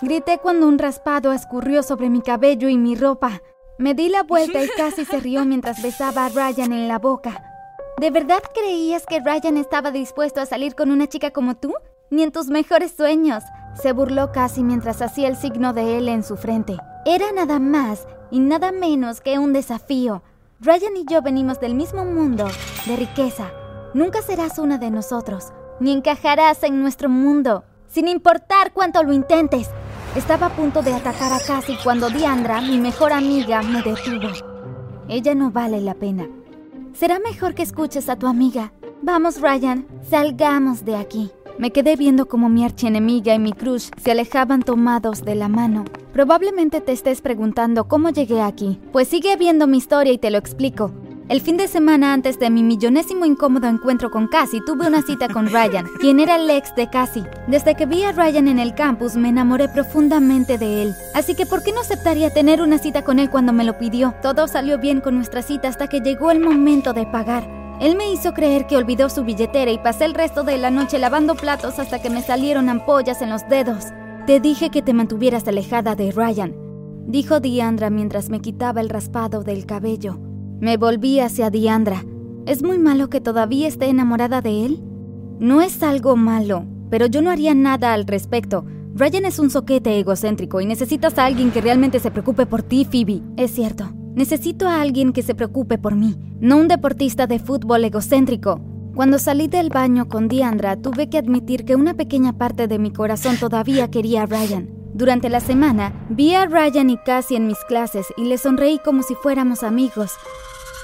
Grité cuando un raspado escurrió sobre mi cabello y mi ropa. Me di la vuelta y casi se rió mientras besaba a Ryan en la boca. ¿De verdad creías que Ryan estaba dispuesto a salir con una chica como tú? Ni en tus mejores sueños. Se burló casi mientras hacía el signo de L en su frente. Era nada más y nada menos que un desafío. Ryan y yo venimos del mismo mundo, de riqueza. Nunca serás una de nosotros, ni encajarás en nuestro mundo, sin importar cuánto lo intentes. Estaba a punto de atacar a Cassie cuando Diandra, mi mejor amiga, me detuvo. Ella no vale la pena. Será mejor que escuches a tu amiga. Vamos, Ryan, salgamos de aquí. Me quedé viendo como mi archienemiga y mi crush se alejaban tomados de la mano. Probablemente te estés preguntando cómo llegué aquí. Pues sigue viendo mi historia y te lo explico. El fin de semana antes de mi millonésimo incómodo encuentro con Cassie, tuve una cita con Ryan, quien era el ex de Cassie. Desde que vi a Ryan en el campus me enamoré profundamente de él. Así que ¿por qué no aceptaría tener una cita con él cuando me lo pidió? Todo salió bien con nuestra cita hasta que llegó el momento de pagar. Él me hizo creer que olvidó su billetera y pasé el resto de la noche lavando platos hasta que me salieron ampollas en los dedos. Te dije que te mantuvieras alejada de Ryan, dijo Diandra mientras me quitaba el raspado del cabello. Me volví hacia Diandra. ¿Es muy malo que todavía esté enamorada de él? No es algo malo, pero yo no haría nada al respecto. Ryan es un soquete egocéntrico y necesitas a alguien que realmente se preocupe por ti, Phoebe. Es cierto. Necesito a alguien que se preocupe por mí, no un deportista de fútbol egocéntrico. Cuando salí del baño con Diandra, tuve que admitir que una pequeña parte de mi corazón todavía quería a Ryan. Durante la semana, vi a Ryan y Cassie en mis clases y le sonreí como si fuéramos amigos.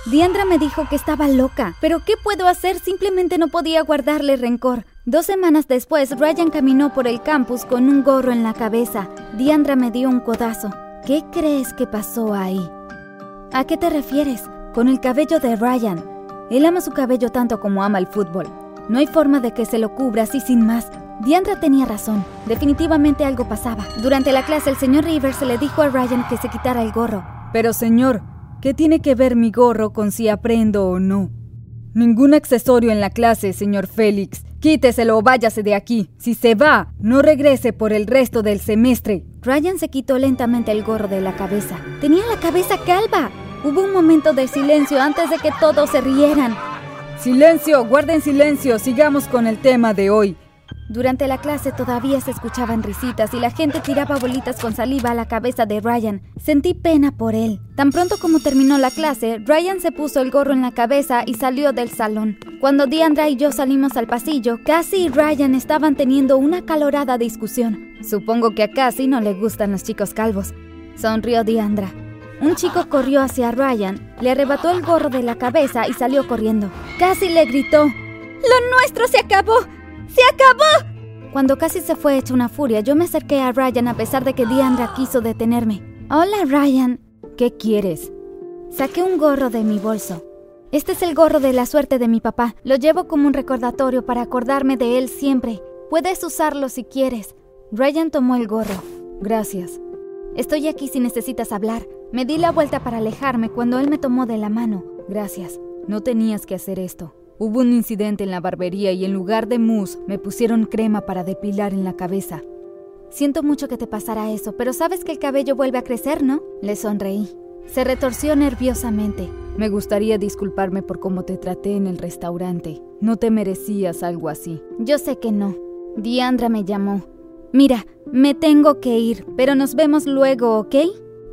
Diandra me dijo que estaba loca, pero ¿qué puedo hacer? Simplemente no podía guardarle rencor. Dos semanas después, Ryan caminó por el campus con un gorro en la cabeza. Diandra me dio un codazo. ¿Qué crees que pasó ahí? ¿A qué te refieres? Con el cabello de Ryan. Él ama su cabello tanto como ama el fútbol. No hay forma de que se lo cubra así sin más. Diandra tenía razón. Definitivamente algo pasaba. Durante la clase, el señor Rivers le dijo a Ryan que se quitara el gorro. Pero señor, ¿Qué tiene que ver mi gorro con si aprendo o no? Ningún accesorio en la clase, señor Félix. Quíteselo o váyase de aquí. Si se va, no regrese por el resto del semestre. Ryan se quitó lentamente el gorro de la cabeza. Tenía la cabeza calva. Hubo un momento de silencio antes de que todos se rieran. Silencio, guarden silencio, sigamos con el tema de hoy. Durante la clase todavía se escuchaban risitas y la gente tiraba bolitas con saliva a la cabeza de Ryan. Sentí pena por él. Tan pronto como terminó la clase, Ryan se puso el gorro en la cabeza y salió del salón. Cuando Diandra y yo salimos al pasillo, Cassie y Ryan estaban teniendo una calorada discusión. Supongo que a Cassie no le gustan los chicos calvos. Sonrió Diandra. Un chico corrió hacia Ryan, le arrebató el gorro de la cabeza y salió corriendo. Cassie le gritó: ¡Lo nuestro se acabó! ¡Se acabó! Cuando casi se fue hecha una furia, yo me acerqué a Ryan a pesar de que Diandra quiso detenerme. Hola, Ryan. ¿Qué quieres? Saqué un gorro de mi bolso. Este es el gorro de la suerte de mi papá. Lo llevo como un recordatorio para acordarme de él siempre. Puedes usarlo si quieres. Ryan tomó el gorro. Gracias. Estoy aquí si necesitas hablar. Me di la vuelta para alejarme cuando él me tomó de la mano. Gracias. No tenías que hacer esto. Hubo un incidente en la barbería y en lugar de mousse me pusieron crema para depilar en la cabeza. Siento mucho que te pasara eso, pero sabes que el cabello vuelve a crecer, ¿no? Le sonreí. Se retorció nerviosamente. Me gustaría disculparme por cómo te traté en el restaurante. No te merecías algo así. Yo sé que no. Diandra me llamó. Mira, me tengo que ir, pero nos vemos luego, ¿ok?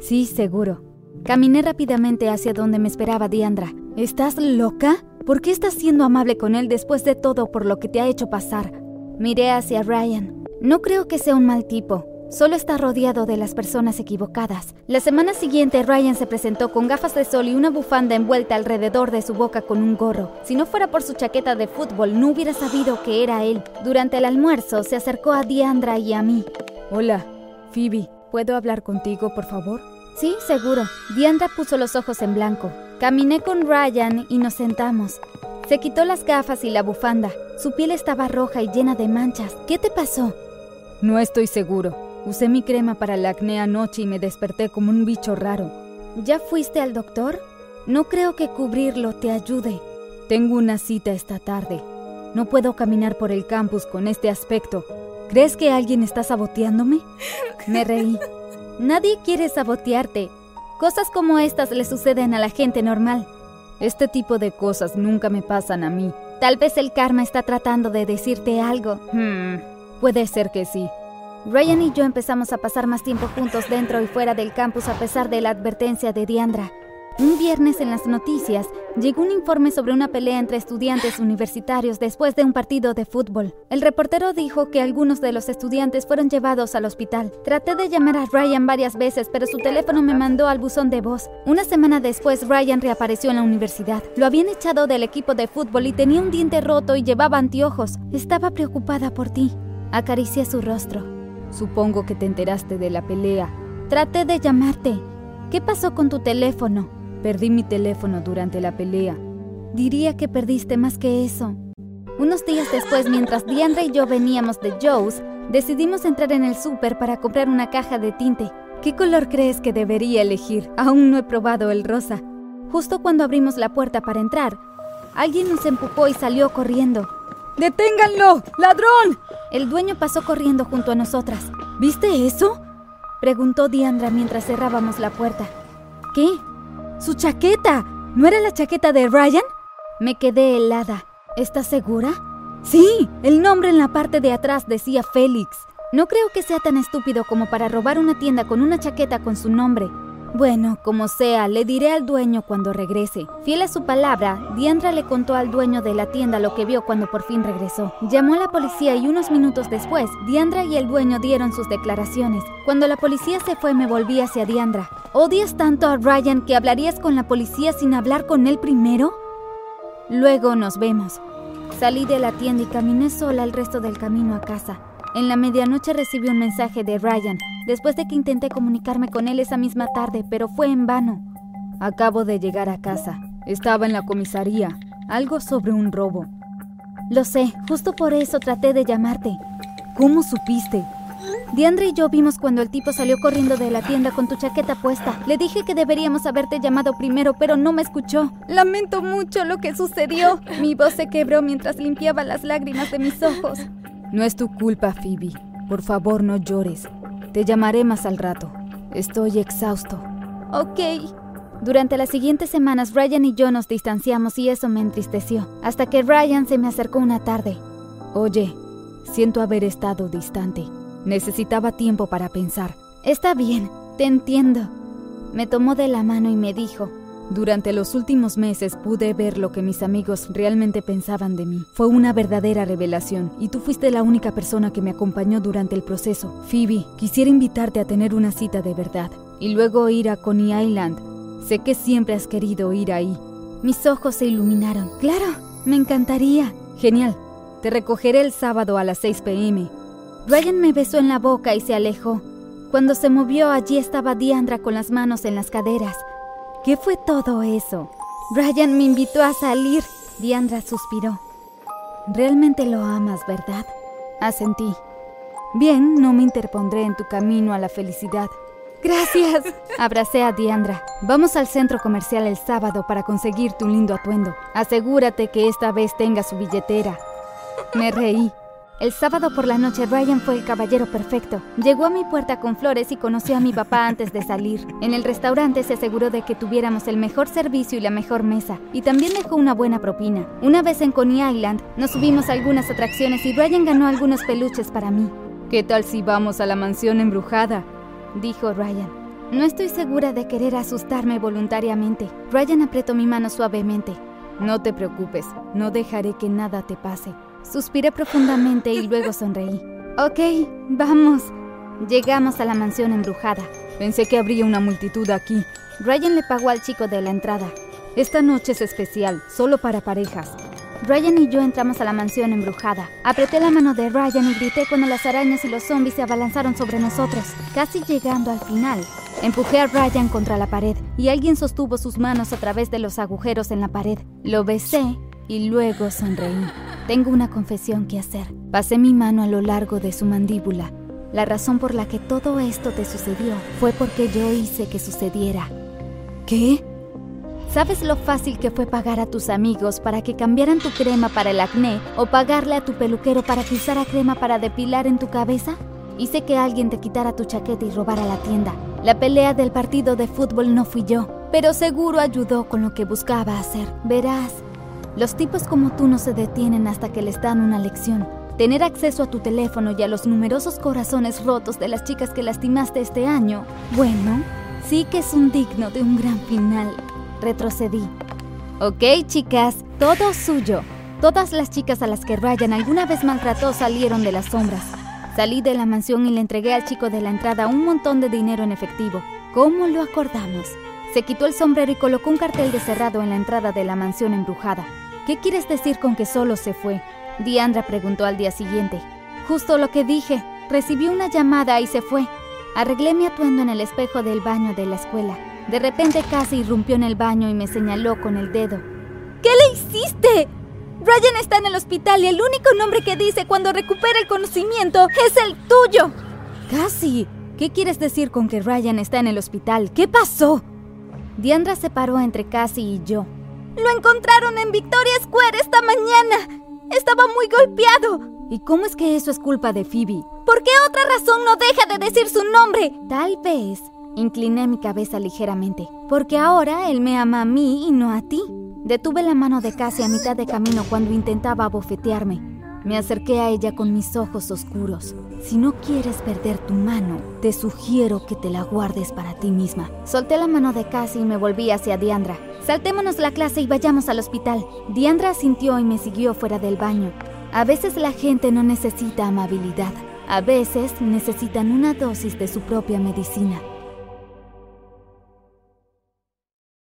Sí, seguro. Caminé rápidamente hacia donde me esperaba Diandra. ¿Estás loca? ¿Por qué estás siendo amable con él después de todo por lo que te ha hecho pasar? Miré hacia Ryan. No creo que sea un mal tipo. Solo está rodeado de las personas equivocadas. La semana siguiente Ryan se presentó con gafas de sol y una bufanda envuelta alrededor de su boca con un gorro. Si no fuera por su chaqueta de fútbol, no hubiera sabido que era él. Durante el almuerzo se acercó a Diandra y a mí. Hola, Phoebe, ¿puedo hablar contigo, por favor? Sí, seguro. Diandra puso los ojos en blanco. Caminé con Ryan y nos sentamos. Se quitó las gafas y la bufanda. Su piel estaba roja y llena de manchas. ¿Qué te pasó? No estoy seguro. Usé mi crema para el acné anoche y me desperté como un bicho raro. ¿Ya fuiste al doctor? No creo que cubrirlo te ayude. Tengo una cita esta tarde. No puedo caminar por el campus con este aspecto. ¿Crees que alguien está saboteándome? Me reí. Nadie quiere sabotearte. Cosas como estas le suceden a la gente normal. Este tipo de cosas nunca me pasan a mí. Tal vez el karma está tratando de decirte algo. Hmm, puede ser que sí. Ryan y yo empezamos a pasar más tiempo juntos dentro y fuera del campus a pesar de la advertencia de Diandra. Un viernes en las noticias llegó un informe sobre una pelea entre estudiantes universitarios después de un partido de fútbol. El reportero dijo que algunos de los estudiantes fueron llevados al hospital. Traté de llamar a Ryan varias veces, pero su teléfono me mandó al buzón de voz. Una semana después, Ryan reapareció en la universidad. Lo habían echado del equipo de fútbol y tenía un diente roto y llevaba anteojos. Estaba preocupada por ti. Acaricié su rostro. Supongo que te enteraste de la pelea. Traté de llamarte. ¿Qué pasó con tu teléfono? Perdí mi teléfono durante la pelea. Diría que perdiste más que eso. Unos días después, mientras Diandra y yo veníamos de Joe's, decidimos entrar en el súper para comprar una caja de tinte. ¿Qué color crees que debería elegir? Aún no he probado el rosa. Justo cuando abrimos la puerta para entrar, alguien nos empujó y salió corriendo. ¡Deténganlo! ¡Ladrón! El dueño pasó corriendo junto a nosotras. ¿Viste eso? Preguntó Diandra mientras cerrábamos la puerta. ¿Qué? ¡Su chaqueta! ¿No era la chaqueta de Ryan? Me quedé helada. ¿Estás segura? Sí, el nombre en la parte de atrás decía Félix. No creo que sea tan estúpido como para robar una tienda con una chaqueta con su nombre. Bueno, como sea, le diré al dueño cuando regrese. Fiel a su palabra, Diandra le contó al dueño de la tienda lo que vio cuando por fin regresó. Llamó a la policía y unos minutos después, Diandra y el dueño dieron sus declaraciones. Cuando la policía se fue, me volví hacia Diandra. ¿Odias tanto a Ryan que hablarías con la policía sin hablar con él primero? Luego nos vemos. Salí de la tienda y caminé sola el resto del camino a casa. En la medianoche recibí un mensaje de Ryan, después de que intenté comunicarme con él esa misma tarde, pero fue en vano. Acabo de llegar a casa. Estaba en la comisaría. Algo sobre un robo. Lo sé, justo por eso traté de llamarte. ¿Cómo supiste? Diandre y yo vimos cuando el tipo salió corriendo de la tienda con tu chaqueta puesta. Le dije que deberíamos haberte llamado primero, pero no me escuchó. Lamento mucho lo que sucedió. Mi voz se quebró mientras limpiaba las lágrimas de mis ojos. No es tu culpa, Phoebe. Por favor, no llores. Te llamaré más al rato. Estoy exhausto. Ok. Durante las siguientes semanas, Ryan y yo nos distanciamos y eso me entristeció. Hasta que Ryan se me acercó una tarde. Oye, siento haber estado distante. Necesitaba tiempo para pensar. Está bien, te entiendo. Me tomó de la mano y me dijo, durante los últimos meses pude ver lo que mis amigos realmente pensaban de mí. Fue una verdadera revelación y tú fuiste la única persona que me acompañó durante el proceso. Phoebe, quisiera invitarte a tener una cita de verdad y luego ir a Coney Island. Sé que siempre has querido ir ahí. Mis ojos se iluminaron. Claro, me encantaría. Genial. Te recogeré el sábado a las 6 pm. Ryan me besó en la boca y se alejó. Cuando se movió allí estaba Diandra con las manos en las caderas. ¿Qué fue todo eso? Ryan me invitó a salir. Diandra suspiró. Realmente lo amas, ¿verdad? Asentí. Bien, no me interpondré en tu camino a la felicidad. Gracias. Abracé a Diandra. Vamos al centro comercial el sábado para conseguirte un lindo atuendo. Asegúrate que esta vez tenga su billetera. Me reí. El sábado por la noche Ryan fue el caballero perfecto. Llegó a mi puerta con flores y conoció a mi papá antes de salir. En el restaurante se aseguró de que tuviéramos el mejor servicio y la mejor mesa, y también dejó una buena propina. Una vez en Coney Island, nos subimos a algunas atracciones y Ryan ganó algunos peluches para mí. ¿Qué tal si vamos a la mansión embrujada? dijo Ryan. No estoy segura de querer asustarme voluntariamente. Ryan apretó mi mano suavemente. No te preocupes, no dejaré que nada te pase. Suspiré profundamente y luego sonreí. Ok, vamos. Llegamos a la mansión embrujada. Pensé que habría una multitud aquí. Ryan le pagó al chico de la entrada. Esta noche es especial, solo para parejas. Ryan y yo entramos a la mansión embrujada. Apreté la mano de Ryan y grité cuando las arañas y los zombies se abalanzaron sobre nosotros. Casi llegando al final, empujé a Ryan contra la pared y alguien sostuvo sus manos a través de los agujeros en la pared. Lo besé y luego sonreí. Tengo una confesión que hacer. Pasé mi mano a lo largo de su mandíbula. La razón por la que todo esto te sucedió fue porque yo hice que sucediera. ¿Qué? ¿Sabes lo fácil que fue pagar a tus amigos para que cambiaran tu crema para el acné o pagarle a tu peluquero para que usara crema para depilar en tu cabeza? Hice que alguien te quitara tu chaqueta y robara la tienda. La pelea del partido de fútbol no fui yo, pero seguro ayudó con lo que buscaba hacer. Verás, los tipos como tú no se detienen hasta que les dan una lección. Tener acceso a tu teléfono y a los numerosos corazones rotos de las chicas que lastimaste este año, bueno, sí que es un digno de un gran final. Retrocedí. Ok, chicas, todo suyo. Todas las chicas a las que Ryan alguna vez maltrató salieron de las sombras. Salí de la mansión y le entregué al chico de la entrada un montón de dinero en efectivo. ¿Cómo lo acordamos? Se quitó el sombrero y colocó un cartel de cerrado en la entrada de la mansión embrujada. ¿Qué quieres decir con que solo se fue? Diandra preguntó al día siguiente. Justo lo que dije. Recibió una llamada y se fue. Arreglé mi atuendo en el espejo del baño de la escuela. De repente casi irrumpió en el baño y me señaló con el dedo. ¿Qué le hiciste? Ryan está en el hospital y el único nombre que dice cuando recupera el conocimiento es el tuyo. Casi. ¿Qué quieres decir con que Ryan está en el hospital? ¿Qué pasó? Diandra se paró entre Cassie y yo. Lo encontraron en Victoria Square esta mañana. Estaba muy golpeado. ¿Y cómo es que eso es culpa de Phoebe? ¿Por qué otra razón no deja de decir su nombre? Tal vez. Incliné mi cabeza ligeramente. Porque ahora él me ama a mí y no a ti. Detuve la mano de Cassie a mitad de camino cuando intentaba abofetearme. Me acerqué a ella con mis ojos oscuros. Si no quieres perder tu mano, te sugiero que te la guardes para ti misma. Solté la mano de Cassie y me volví hacia Diandra. Saltémonos la clase y vayamos al hospital. Diandra sintió y me siguió fuera del baño. A veces la gente no necesita amabilidad. A veces necesitan una dosis de su propia medicina.